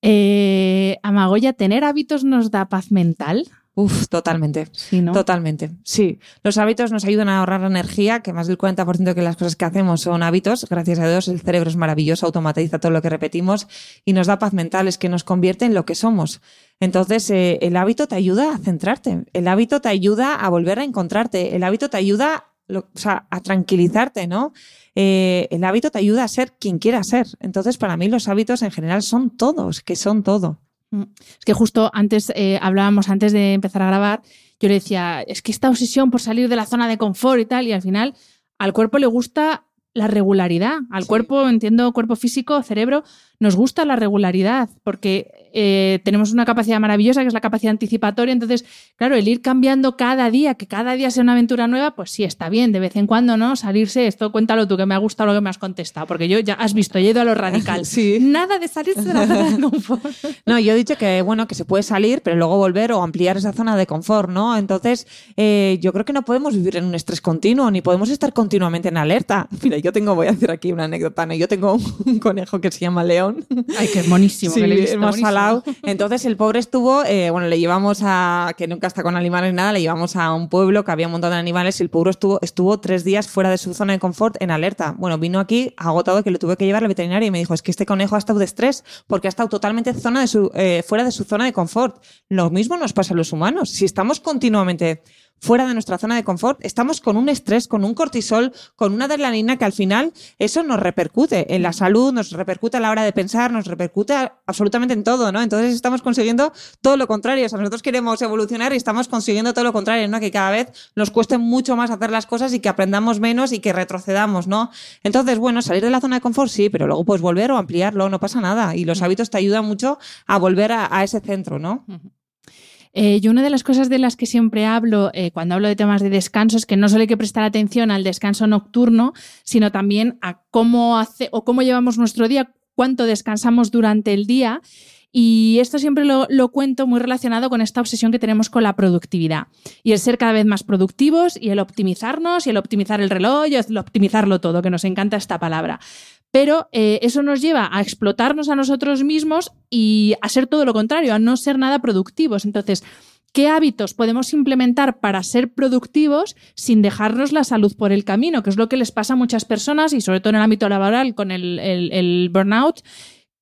Eh, Amagoya, ¿tener hábitos nos da paz mental? Uf, totalmente. Sí, ¿no? Totalmente, sí. Los hábitos nos ayudan a ahorrar energía, que más del 40% de las cosas que hacemos son hábitos. Gracias a Dios el cerebro es maravilloso, automatiza todo lo que repetimos y nos da paz mental, es que nos convierte en lo que somos. Entonces, eh, el hábito te ayuda a centrarte, el hábito te ayuda a volver a encontrarte, el hábito te ayuda lo- o sea, a tranquilizarte, ¿no? Eh, el hábito te ayuda a ser quien quieras ser. Entonces, para mí los hábitos en general son todos, que son todo. Mm. Es que justo antes eh, hablábamos, antes de empezar a grabar, yo le decía, es que esta obsesión por salir de la zona de confort y tal, y al final al cuerpo le gusta la regularidad. Al cuerpo, entiendo, cuerpo físico, cerebro, nos gusta la regularidad, porque eh, tenemos una capacidad maravillosa que es la capacidad anticipatoria. Entonces, claro, el ir cambiando cada día, que cada día sea una aventura nueva, pues sí, está bien, de vez en cuando, ¿no? Salirse, esto cuéntalo tú, que me ha gustado lo que me has contestado, porque yo ya has visto, yo he ido a lo radical. Sí. Nada de salirse de la zona de confort. No, yo he dicho que bueno, que se puede salir, pero luego volver o ampliar esa zona de confort, ¿no? Entonces, eh, yo creo que no podemos vivir en un estrés continuo, ni podemos estar continuamente en alerta. Mira, yo tengo, voy a decir aquí una anécdota, ¿no? Yo tengo un, un conejo que se llama León. Ay, que es monísimo, Sí, que le he visto, Entonces el pobre estuvo, eh, bueno, le llevamos a, que nunca está con animales ni nada, le llevamos a un pueblo que había un montón de animales y el pobre estuvo, estuvo tres días fuera de su zona de confort en alerta. Bueno, vino aquí agotado que lo tuve que llevar al veterinario y me dijo, es que este conejo ha estado de estrés porque ha estado totalmente zona de su, eh, fuera de su zona de confort. Lo mismo nos pasa a los humanos. Si estamos continuamente fuera de nuestra zona de confort, estamos con un estrés, con un cortisol, con una adrenalina que al final eso nos repercute en la salud, nos repercute a la hora de pensar, nos repercute absolutamente en todo, ¿no? Entonces estamos consiguiendo todo lo contrario. O sea, nosotros queremos evolucionar y estamos consiguiendo todo lo contrario, ¿no? Que cada vez nos cueste mucho más hacer las cosas y que aprendamos menos y que retrocedamos, ¿no? Entonces, bueno, salir de la zona de confort sí, pero luego pues volver o ampliarlo, no pasa nada. Y los hábitos te ayudan mucho a volver a, a ese centro, ¿no? Eh, yo una de las cosas de las que siempre hablo eh, cuando hablo de temas de descanso es que no solo hay que prestar atención al descanso nocturno, sino también a cómo hace o cómo llevamos nuestro día, cuánto descansamos durante el día. Y esto siempre lo, lo cuento muy relacionado con esta obsesión que tenemos con la productividad. Y el ser cada vez más productivos y el optimizarnos y el optimizar el reloj y el optimizarlo todo, que nos encanta esta palabra. Pero eh, eso nos lleva a explotarnos a nosotros mismos y a ser todo lo contrario, a no ser nada productivos. Entonces, ¿qué hábitos podemos implementar para ser productivos sin dejarnos la salud por el camino? Que es lo que les pasa a muchas personas y sobre todo en el ámbito laboral con el, burnout.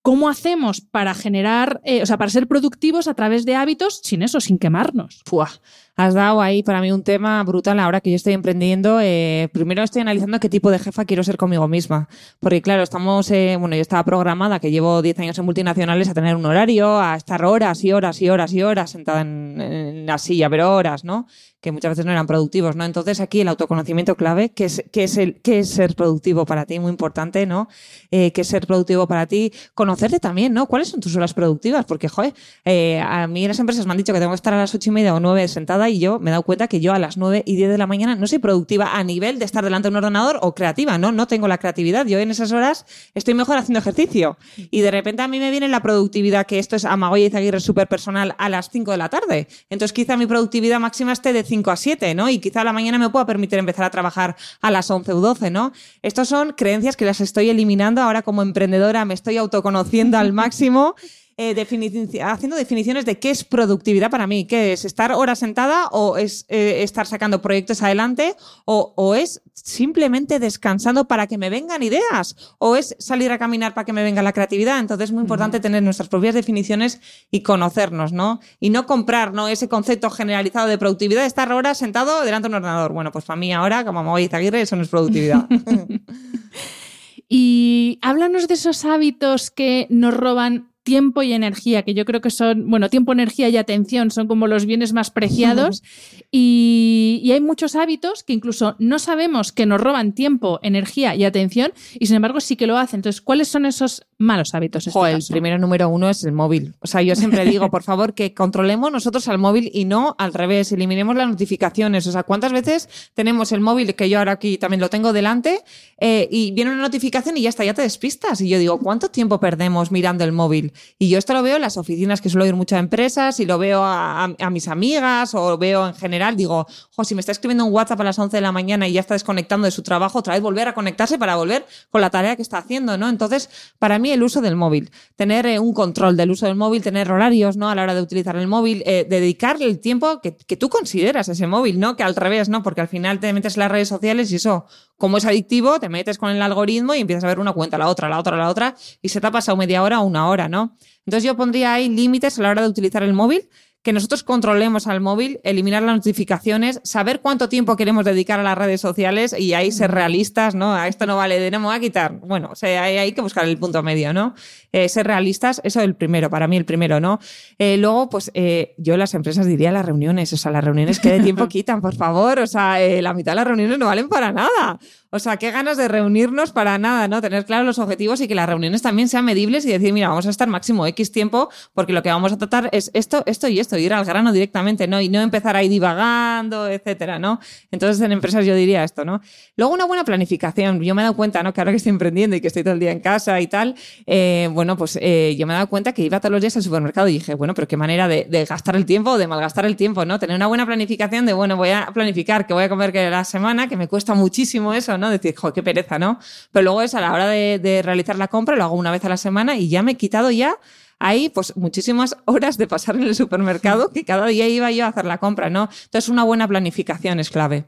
¿Cómo hacemos para generar, eh, o sea, para ser productivos a través de hábitos sin eso, sin quemarnos? Fuah, has dado ahí para mí un tema brutal ahora que yo estoy emprendiendo. Eh, primero estoy analizando qué tipo de jefa quiero ser conmigo misma. Porque claro, estamos, eh, bueno, yo estaba programada, que llevo 10 años en multinacionales, a tener un horario, a estar horas y horas y horas y horas sentada en, en la silla, pero horas, ¿no? que muchas veces no eran productivos, ¿no? Entonces aquí el autoconocimiento clave, que es, que es, el, que es ser productivo para ti, muy importante, ¿no? Eh, que es ser productivo para ti, conocerte también, ¿no? ¿Cuáles son tus horas productivas? Porque, joder, eh, a mí las empresas me han dicho que tengo que estar a las ocho y media o nueve sentada y yo me he dado cuenta que yo a las nueve y diez de la mañana no soy productiva a nivel de estar delante de un ordenador o creativa, ¿no? No tengo la creatividad. Yo en esas horas estoy mejor haciendo ejercicio. Y de repente a mí me viene la productividad, que esto es Amagoya y Aguirre súper personal, a las cinco de la tarde. Entonces quizá mi productividad máxima esté de cinco a siete, ¿no? Y quizá a la mañana me pueda permitir empezar a trabajar a las once o doce, ¿no? Estas son creencias que las estoy eliminando ahora como emprendedora, me estoy autoconociendo al máximo eh, haciendo definiciones de qué es productividad para mí, qué es estar horas sentada o es eh, estar sacando proyectos adelante o, o, es simplemente descansando para que me vengan ideas o es salir a caminar para que me venga la creatividad. Entonces es muy importante tener nuestras propias definiciones y conocernos, ¿no? Y no comprar, ¿no? Ese concepto generalizado de productividad de estar horas sentado delante de un ordenador. Bueno, pues para mí ahora, como me voy a Aguirre, eso no es productividad. y háblanos de esos hábitos que nos roban tiempo y energía, que yo creo que son, bueno, tiempo, energía y atención son como los bienes más preciados. y, y, hay muchos hábitos que incluso no sabemos que nos roban tiempo, energía y atención, y sin embargo sí que lo hacen. Entonces, ¿cuáles son esos malos hábitos? Este el primero número uno es el móvil. O sea, yo siempre digo, por favor, que controlemos nosotros al móvil y no al revés, eliminemos las notificaciones. O sea, ¿cuántas veces tenemos el móvil, que yo ahora aquí también lo tengo delante, eh, y viene una notificación y ya está, ya te despistas? Y yo digo, ¿cuánto tiempo perdemos mirando el móvil? Y yo esto lo veo en las oficinas que suelo ir mucho a empresas y lo veo a, mis amigas o veo en general. Digo, jo, si me está escribiendo un WhatsApp a las 11 de la mañana y ya está desconectando de su trabajo, otra vez volver a conectarse para volver con la tarea que está haciendo, ¿no? Entonces, para mí el uso del móvil, tener eh, un control del uso del móvil, tener horarios, ¿no? A la hora de utilizar el móvil, eh, dedicarle el tiempo que, tú consideras ese móvil, ¿no? Que al revés, ¿no? Porque al final te metes en las redes sociales y eso, como es adictivo, te metes con el algoritmo y empiezas a ver una cuenta, la otra, la otra, la otra, y se te ha pasado media hora o una hora, ¿no? Entonces yo pondría ahí límites a la hora de utilizar el móvil que nosotros controlemos al móvil, eliminar las notificaciones, saber cuánto tiempo queremos dedicar a las redes sociales y ahí ser realistas, ¿no? A esto no vale de no me voy a quitar. Bueno, o sea, hay, hay que buscar el punto medio, ¿no? Eh, ser realistas, eso es el primero, para mí el primero, ¿no? Eh, luego, pues eh, yo las empresas diría las reuniones, o sea, las reuniones que de tiempo quitan, por favor, o sea, la mitad de las reuniones no valen para nada. O sea, qué ganas de reunirnos para nada, ¿no? Tener claros los objetivos y que las reuniones también sean medibles y decir, mira, vamos a estar máximo X tiempo porque lo que vamos a tratar es esto, esto y esto, ir al grano directamente, ¿no? Y no empezar ahí divagando, etcétera, ¿no? Entonces, en empresas yo diría esto, ¿no? Luego, una buena planificación. Yo me he dado cuenta, ¿no? Que ahora que estoy emprendiendo y que estoy todo el día en casa y tal, eh, bueno, pues eh, yo me he dado cuenta que iba todos los días al supermercado y dije, bueno, pero qué manera de, de gastar el tiempo o de malgastar el tiempo, ¿no? Tener una buena planificación de, bueno, voy a planificar que voy a comer que la semana, que me cuesta muchísimo eso, ¿no? Decir, joder, qué pereza ¿no? Pero luego es a la hora de, realizar la compra, lo hago una vez a la semana y ya me he quitado ya ahí pues muchísimas horas de pasar en el supermercado que cada día iba yo a hacer la compra, ¿no? Entonces una buena planificación es clave.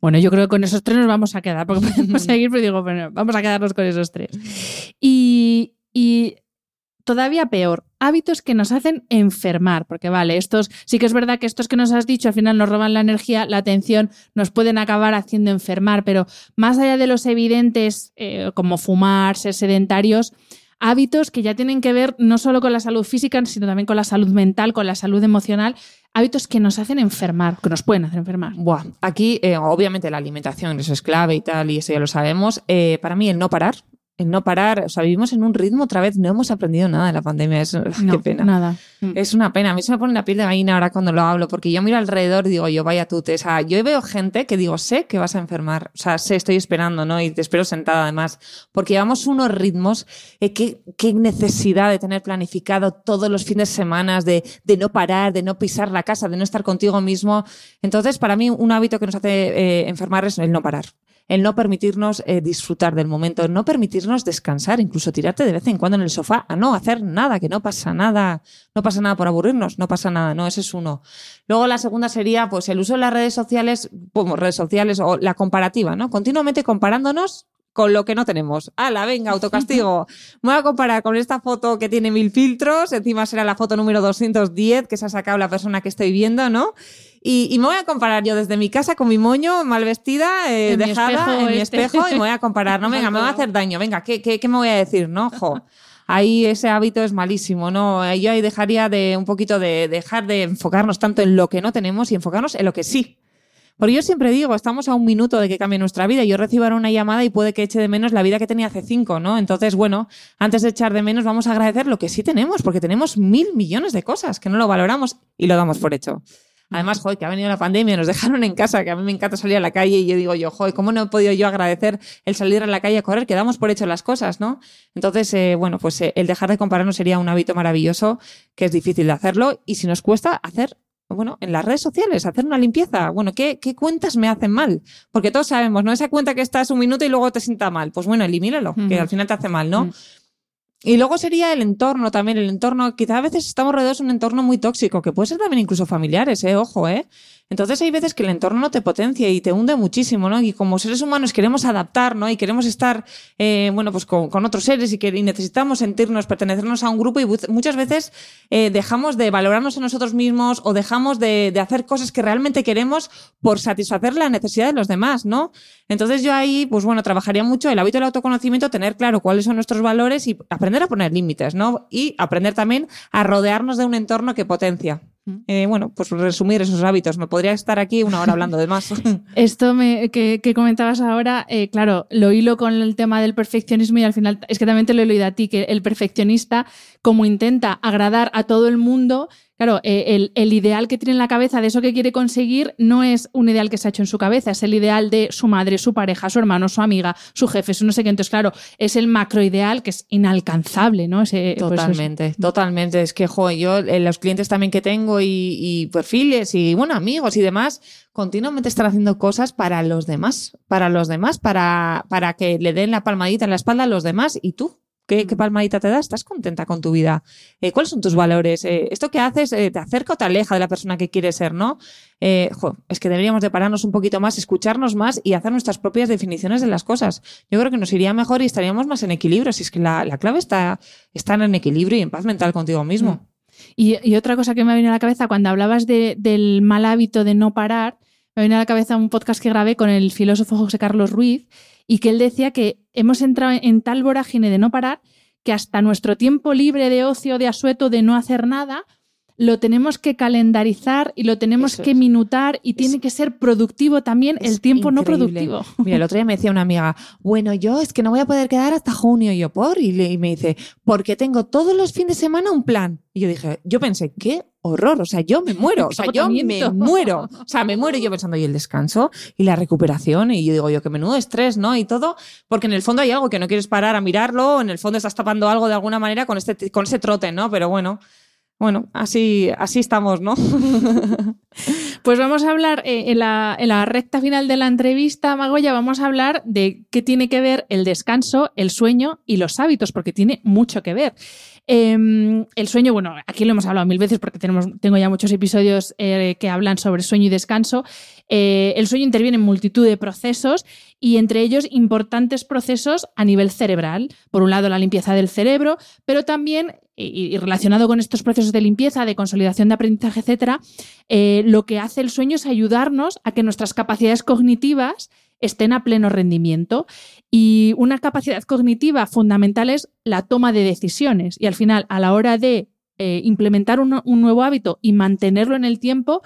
Bueno, yo creo que con esos tres nos vamos a quedar, porque podemos seguir, pero digo, bueno, vamos a quedarnos con esos tres. Y, y todavía peor, hábitos que nos hacen enfermar, porque vale, estos sí que es verdad que estos que nos has dicho al final nos roban la energía, la atención, nos pueden acabar haciendo enfermar, pero más allá de los evidentes eh, como fumar, ser sedentarios, hábitos que ya tienen que ver no solo con la salud física, sino también con la salud mental, con la salud emocional, hábitos que nos hacen enfermar, que nos pueden hacer enfermar. Buah, aquí eh, obviamente la alimentación, eso es clave y tal, y eso ya lo sabemos. Eh, para mí el no parar, el no parar, o sea, vivimos en un ritmo otra vez, no hemos aprendido nada de la pandemia, es qué pena. Nada. Mm. Es una pena, a mí se me pone la piel de gallina ahora cuando lo hablo, porque yo miro alrededor y digo, yo vaya tú, o sea, yo veo gente que digo, sé que vas a enfermar, o sea, sé, estoy esperando, ¿no? Y te espero sentada además, porque llevamos unos ritmos, eh, qué, qué, necesidad de tener planificado todos los fines de semana, de, de, no parar, de no pisar la casa, de no estar contigo mismo. Entonces, para mí, un hábito que nos hace eh, enfermar es el no parar el no permitirnos eh, disfrutar del momento, el no permitirnos descansar, incluso tirarte de vez en cuando en el sofá a no hacer nada, que no pasa nada, no pasa nada por aburrirnos, no pasa nada, no, ese es uno. Luego la segunda sería pues el uso de las redes sociales, como redes sociales o la comparativa, ¿no? Continuamente comparándonos con lo que no tenemos. ¡Hala, venga, autocastigo! Me voy a comparar con esta foto que tiene mil filtros, encima será la foto número 210 que se ha sacado la persona que estoy viendo, ¿no? Y, me voy a comparar yo desde mi casa con mi moño, mal vestida, eh, dejada en mi este. espejo, y me voy a comparar. No, venga, me va a hacer daño. Venga, ¿qué, qué, qué me voy a decir? No, jo. ahí ese hábito es malísimo, ¿no? Yo ahí dejaría de un poquito de dejar de enfocarnos tanto en lo que no tenemos y enfocarnos en lo que sí. Porque yo siempre digo, estamos a un minuto de que cambie nuestra vida. Yo recibo ahora una llamada y puede que eche de menos la vida que tenía hace cinco, ¿no? Entonces, bueno, antes de echar de menos, vamos a agradecer lo que sí tenemos, porque tenemos mil millones de cosas que no lo valoramos y lo damos por hecho. Además, joder, que ha venido la pandemia, nos dejaron en casa, que a mí me encanta salir a la calle y yo digo yo, joder, ¿cómo no he podido yo agradecer el salir a la calle a correr? Que damos por hecho las cosas, ¿no? Entonces, eh, bueno, pues eh, el dejar de compararnos sería un hábito maravilloso, que es difícil de hacerlo y si nos cuesta hacer bueno, en las redes sociales, hacer una limpieza. Bueno, ¿qué, ¿qué, cuentas me hacen mal? Porque todos sabemos, ¿no? Esa cuenta que estás un minuto y luego te sienta mal. Pues bueno, elimínalo, que al final te hace mal, ¿no? Y luego sería el entorno también, el entorno, quizá a veces estamos rodeados de un entorno muy tóxico, que puede ser también incluso familiares, ¿eh? Ojo, ¿eh? Entonces hay veces que el entorno no te potencia y te hunde muchísimo, ¿no? Y como seres humanos queremos adaptar, ¿no? Y queremos estar, eh, bueno, pues con, otros seres y que y necesitamos sentirnos, pertenecernos a un grupo y muchas veces eh, dejamos de valorarnos a nosotros mismos o dejamos de, de, hacer cosas que realmente queremos por satisfacer la necesidad de los demás, ¿no? Entonces yo ahí, pues bueno, trabajaría mucho el hábito del autoconocimiento, tener claro cuáles son nuestros valores y aprender a poner límites, ¿no? Y aprender también a rodearnos de un entorno que potencia. Eh, bueno, pues resumir esos hábitos. Me podría estar aquí una hora hablando de más. Esto me, que, que, comentabas ahora, eh, claro, lo hilo con el tema del perfeccionismo y al final es que también te lo he oído a ti, que el perfeccionista, como intenta agradar a todo el mundo, Claro, eh, el, ideal que tiene en la cabeza de eso que quiere conseguir no es un ideal que se ha hecho en su cabeza, es el ideal de su madre, su pareja, su hermano, su amiga, su jefe, su no sé qué. Entonces, claro, es el macroideal que es inalcanzable, ¿no? Ese, totalmente, pues, totalmente. Es que, jo, yo, eh, los clientes también que tengo y, y, perfiles y, bueno, amigos y demás, continuamente están haciendo cosas para los demás, para los demás, para, para que le den la palmadita en la espalda a los demás y tú, ¿Qué, palmadita te da? ¿Estás contenta con tu vida? Eh, ¿Cuáles son tus valores? Eh, ¿Esto que haces eh, te acerca o te aleja de la persona que quieres ser, no? es que deberíamos de pararnos un poquito más, escucharnos más y hacer nuestras propias definiciones de las cosas. Yo creo que nos iría mejor y estaríamos más en equilibrio. Si es que la, clave está estar en equilibrio y en paz mental contigo mismo. Y, otra cosa que me ha venido a la cabeza cuando hablabas del mal hábito de no parar, me viene a la cabeza un podcast que grabé con el filósofo José Carlos Ruiz y que él decía que hemos entrado en tal vorágine de no parar que hasta nuestro tiempo libre de ocio, de asueto, de no hacer nada, lo tenemos que calendarizar y lo tenemos que minutar y tiene que ser productivo también el tiempo no productivo. Mira, el otro día me decía una amiga, bueno, yo es que no voy a poder quedar hasta junio. Y yo, ¿por? Y, y me dice, porque tengo todos los fines de semana un plan. Y yo dije, yo pensé, ¿qué horror? O sea, yo me muero. O sea, yo me muero. O sea, me muero yo pensando, ¿y el descanso? ¿Y la recuperación? Y yo digo, yo, que menudo estrés, ¿no? Y todo, porque en el fondo hay algo que no quieres parar a mirarlo, en el fondo estás tapando algo de alguna manera con, este, con ese trote, ¿no? Pero bueno bueno, así, así estamos, ¿no? pues vamos a hablar eh, en, la, en, la, recta final de la entrevista, Magoya, vamos a hablar de qué tiene que ver el descanso, el sueño y los hábitos, porque tiene mucho que ver. Eh, el sueño, bueno, aquí lo hemos hablado mil veces porque tenemos, tengo ya muchos episodios eh, que hablan sobre sueño y descanso. Eh, el sueño interviene en multitud de procesos y entre ellos importantes procesos a nivel cerebral. Por un lado, la limpieza del cerebro, pero también, y, relacionado con estos procesos de limpieza, de consolidación de aprendizaje, etcétera, eh, lo que hace el sueño es ayudarnos a que nuestras capacidades cognitivas estén a pleno rendimiento. Y una capacidad cognitiva fundamental es la toma de decisiones. Y al final, a la hora de eh, implementar un, nuevo hábito y mantenerlo en el tiempo,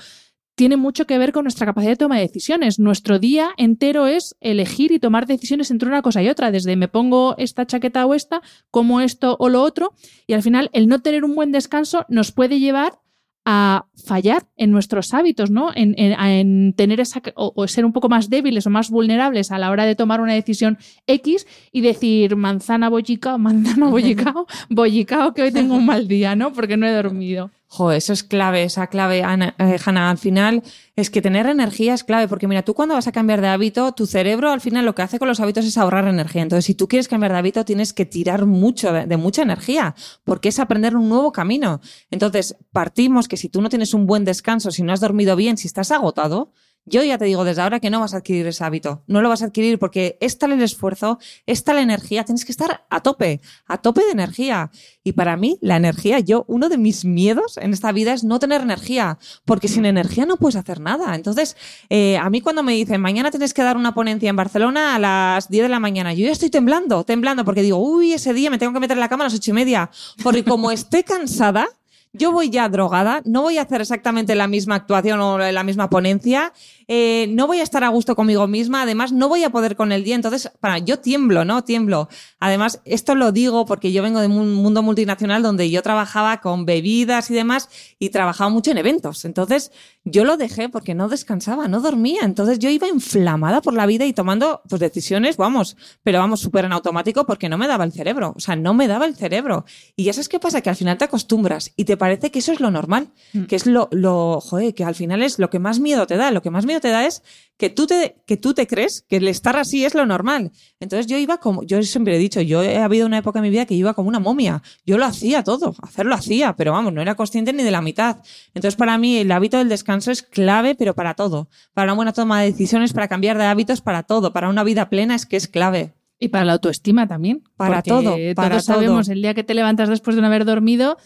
tiene mucho que ver con nuestra capacidad de toma de decisiones. Nuestro día entero es elegir y tomar decisiones entre una cosa y otra, desde me pongo esta chaqueta o esta, como esto o lo otro, y al final el no tener un buen descanso nos puede llevar a fallar en nuestros hábitos, ¿no? En, tener esa o, ser un poco más débiles o más vulnerables a la hora de tomar una decisión X y decir manzana bollicao, manzana bollicao, bollicao que hoy tengo un mal día, ¿no? Porque no he dormido. Eso es clave, esa clave, Ana, eh. Al final es que tener energía es clave, porque mira, tú cuando vas a cambiar de hábito, tu cerebro al final lo que hace con los hábitos es ahorrar energía. Entonces, si tú quieres cambiar de hábito, tienes que tirar mucho de, mucha energía, porque es aprender un nuevo camino. Entonces, partimos que si tú no tienes un buen descanso, si no has dormido bien, si estás agotado, Yo ya te digo desde ahora que no vas a adquirir ese hábito. No lo vas a adquirir porque es tal el esfuerzo, es tal la energía, tienes que estar a tope, a tope de energía. Y para mí, la energía, yo, uno de mis miedos en esta vida es no tener energía, porque sin energía no puedes hacer nada. Entonces, eh, a mí cuando me dicen, mañana tienes que dar una ponencia en Barcelona a las 10 de la mañana, yo ya estoy temblando, temblando, porque digo, uy, ese día me tengo que meter en la cama a las ocho y media, porque como esté cansada, yo voy ya drogada, no voy a hacer exactamente la misma actuación o la misma ponencia, eh, no voy a estar a gusto conmigo misma, además no voy a poder con el día, entonces, para, yo tiemblo, ¿no? Tiemblo. Además, esto lo digo porque yo vengo de un mundo multinacional donde yo trabajaba con bebidas y demás y trabajaba mucho en eventos. Entonces, yo lo dejé porque no descansaba, no dormía. Entonces, yo iba inflamada por la vida y tomando pues decisiones, vamos, pero vamos súper en automático porque no me daba el cerebro. O sea, no me daba el cerebro. Y ya sabes qué pasa, que al final te acostumbras y te parece que eso es lo normal, Mm. que es lo, lo, joder, que al final es lo que más miedo te da. Lo que más miedo te da es que tú te, que tú te crees que el estar así es lo normal. Entonces yo iba como, yo siempre he dicho, yo he habido una época en mi vida que iba como una momia. Yo lo hacía todo, hacerlo hacía, pero vamos, no era consciente ni de la mitad. Entonces para mí el hábito del descanso es clave, pero para todo. Para una buena toma de decisiones, para cambiar de hábitos, para todo. Para una vida plena es que es clave. Y para la autoestima también. Para todo, para todos todo. sabemos, el día que te levantas después de no haber dormido,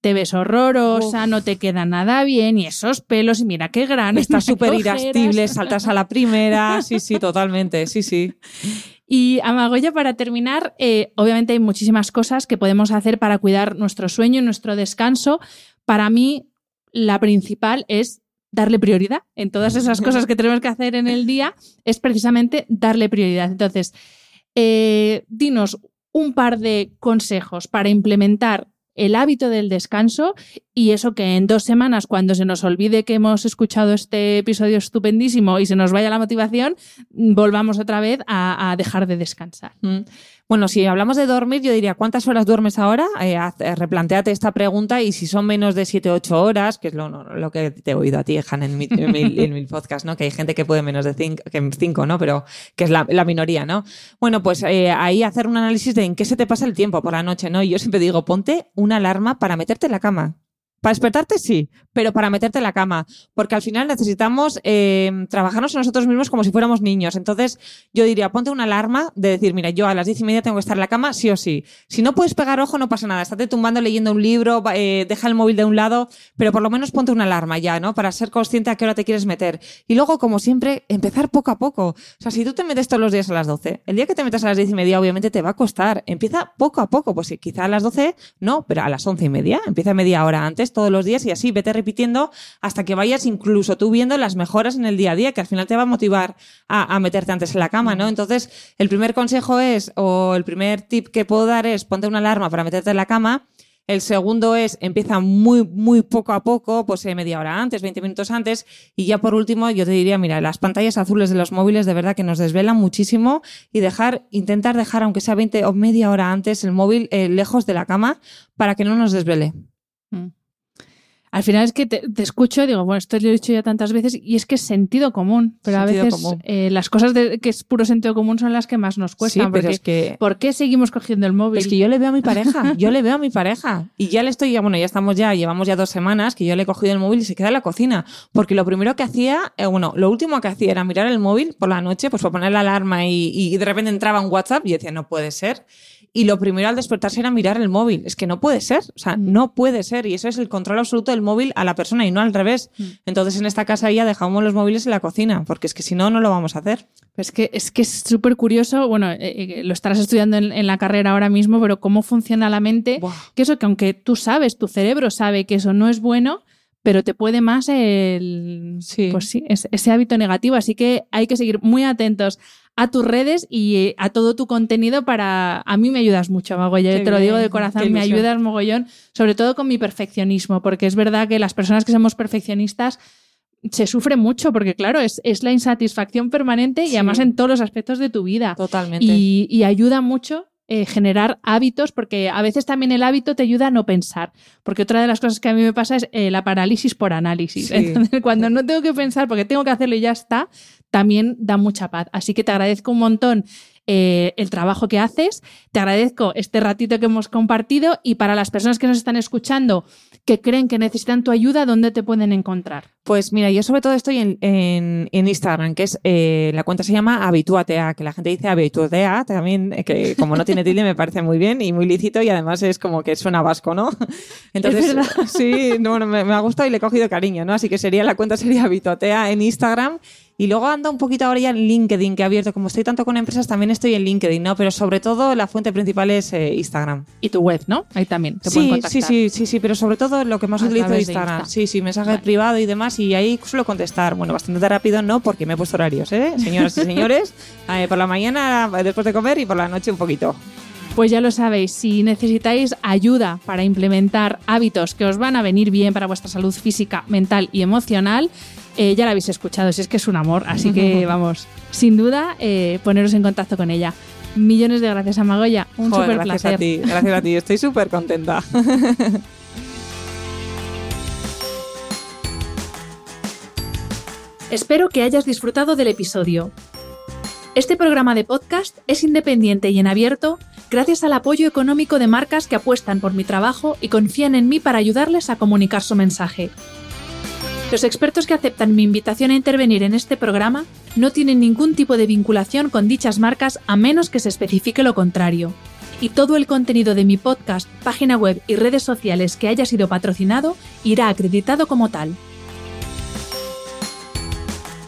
te ves horrorosa, no te queda nada bien, y esos pelos, y mira qué grande. Estás súper irascible, saltas a la primera. Sí, sí, totalmente. Sí, sí. Y Amagoya, para terminar, eh, obviamente hay muchísimas cosas que podemos hacer para cuidar nuestro sueño y nuestro descanso. Para mí, la principal es darle prioridad. En todas esas cosas que tenemos que hacer en el día, es precisamente darle prioridad. Entonces, eh, dinos un par de consejos para implementar el hábito del descanso y eso que en dos semanas, cuando se nos olvide que hemos escuchado este episodio estupendísimo y se nos vaya la motivación, volvamos otra vez a, dejar de descansar. Mm. Bueno, si hablamos de dormir, yo diría, ¿cuántas horas duermes ahora? Eh, haz- eh, replantéate esta pregunta y si son menos de 7 o 8 horas, que es lo, lo que te he oído a ti, Han, en mi, en mi- en mi podcast, ¿no? Que hay gente que puede menos de 5, ¿no? Pero que es la, la minoría, ¿no? Bueno, pues eh, ahí hacer un análisis de en qué se te pasa el tiempo por la noche, ¿no? Y yo siempre digo, ponte una alarma para meterte en la cama. Para despertarte sí, pero para meterte en la cama, porque al final necesitamos eh, trabajarnos a nosotros mismos como si fuéramos niños. Entonces yo diría, ponte una alarma de decir, mira, yo a las diez y media tengo que estar en la cama, sí o sí. Si no puedes pegar ojo, no pasa nada. Estate tumbando leyendo un libro, eh, deja el móvil de un lado, pero por lo menos ponte una alarma ya, ¿no? Para ser consciente a qué hora te quieres meter. Y luego, como siempre, empezar poco a poco. O sea, si tú te metes todos los días a las 12, el día que te metas a las diez y media, obviamente te va a costar. Empieza poco a poco. Pues quizá a las 12, no, pero a las once y media. Empieza media hora antes, todos los días, y así vete repitiendo hasta que vayas incluso tú viendo las mejoras en el día a día, que al final te va a motivar a, a meterte antes en la cama, ¿no? Entonces, el primer consejo es, o el primer tip que puedo dar es, ponte una alarma para meterte en la cama. El segundo es, empieza muy, muy poco a poco, pues eh, media hora antes, 20 minutos antes. Y ya por último, yo te diría, mira, las pantallas azules de los móviles de verdad que nos desvelan muchísimo y dejar, intentar dejar, aunque sea 20 o media hora antes, el móvil eh, lejos de la cama para que no nos desvele. Mm. Al final es que te, te escucho y digo, bueno, esto lo he dicho ya tantas veces y es que es sentido común, pero Sentido a veces eh, las cosas de- que es puro sentido común son las que más nos cuestan. Sí, pero porque, es que- ¿Por qué seguimos cogiendo el móvil? Es que yo le veo a mi pareja, yo le veo a mi pareja. Y ya le estoy, ya, bueno, ya estamos ya, llevamos ya dos semanas que yo le he cogido el móvil y se queda en la cocina. Porque lo primero que hacía, eh, bueno, lo último que hacía era mirar el móvil por la noche, pues para poner la alarma y, y de repente entraba un WhatsApp y yo decía, no puede ser. Y lo primero al despertarse era mirar el móvil. Es que no puede ser, o sea, no puede ser. Y eso es el control absoluto del móvil a la persona y no al revés. Entonces en esta casa ya dejamos los móviles en la cocina, porque es que si no, no lo vamos a hacer. Pues es que es que es súper curioso, bueno, eh, eh, lo estarás estudiando en, en la carrera ahora mismo, pero cómo funciona la mente, Buah. que eso que aunque tú sabes, tu cerebro sabe que eso no es bueno, pero te puede más el Sí. pues sí, es- ese hábito negativo, así que hay que seguir muy atentos a tus redes y eh, a todo tu contenido para a mí me ayudas mucho, Magoya, te lo digo de corazón, me ayudas mogollón, sobre todo con mi perfeccionismo, porque es verdad que las personas que somos perfeccionistas se sufre mucho porque claro, es, es la insatisfacción permanente y además en todos los aspectos de tu vida. Totalmente. Y, y ayuda mucho eh, generar hábitos, porque a veces también el hábito te ayuda a no pensar. Porque otra de las cosas que a mí me pasa es eh, la parálisis por análisis. Sí. Entonces, cuando no tengo que pensar porque tengo que hacerlo y ya está, también da mucha paz. Así que te agradezco un montón eh, el trabajo que haces, te agradezco este ratito que hemos compartido y para las personas que nos están escuchando, que creen que necesitan tu ayuda, ¿dónde te pueden encontrar? Pues mira, yo sobre todo estoy en, en, en Instagram, que es eh, la cuenta se llama Habituatea, que la gente dice Habituatea, también, eh, que como no tiene tilde me parece muy bien y muy lícito y además es como que suena vasco, ¿no? Entonces, sí, no, bueno, me, me ha gustado y le he cogido cariño, ¿no? Así que sería la cuenta sería Habituatea en Instagram y luego ando un poquito ahora ya en LinkedIn, que he abierto, como estoy tanto con empresas, también estoy en LinkedIn, ¿no? Pero sobre todo la fuente principal es eh, Instagram. Y tu web, ¿no? Ahí también te sí, sí, sí, sí, sí, pero sobre todo lo que más A utilizo es Instagram. Insta. Sí, sí, mensaje Vale. privado y demás, y ahí suelo contestar. Bueno, bastante rápido no, porque me he puesto horarios, ¿eh? Señoras y señores, eh, por la mañana después de comer y por la noche un poquito. Pues ya lo sabéis, si necesitáis ayuda para implementar hábitos que os van a venir bien para vuestra salud física, mental y emocional, eh, ya la habéis escuchado, si es que es un amor, así que vamos, sin duda, eh, poneros en contacto con ella. Millones de gracias a Magoya, un Joder, súper gracias placer. a ti, gracias a ti, estoy súper contenta. Espero que hayas disfrutado del episodio. Este programa de podcast es independiente y en abierto gracias al apoyo económico de marcas que apuestan por mi trabajo y confían en mí para ayudarles a comunicar su mensaje. Los expertos que aceptan mi invitación a intervenir en este programa no tienen ningún tipo de vinculación con dichas marcas a menos que se especifique lo contrario. Y todo el contenido de mi podcast, página web y redes sociales que haya sido patrocinado irá acreditado como tal.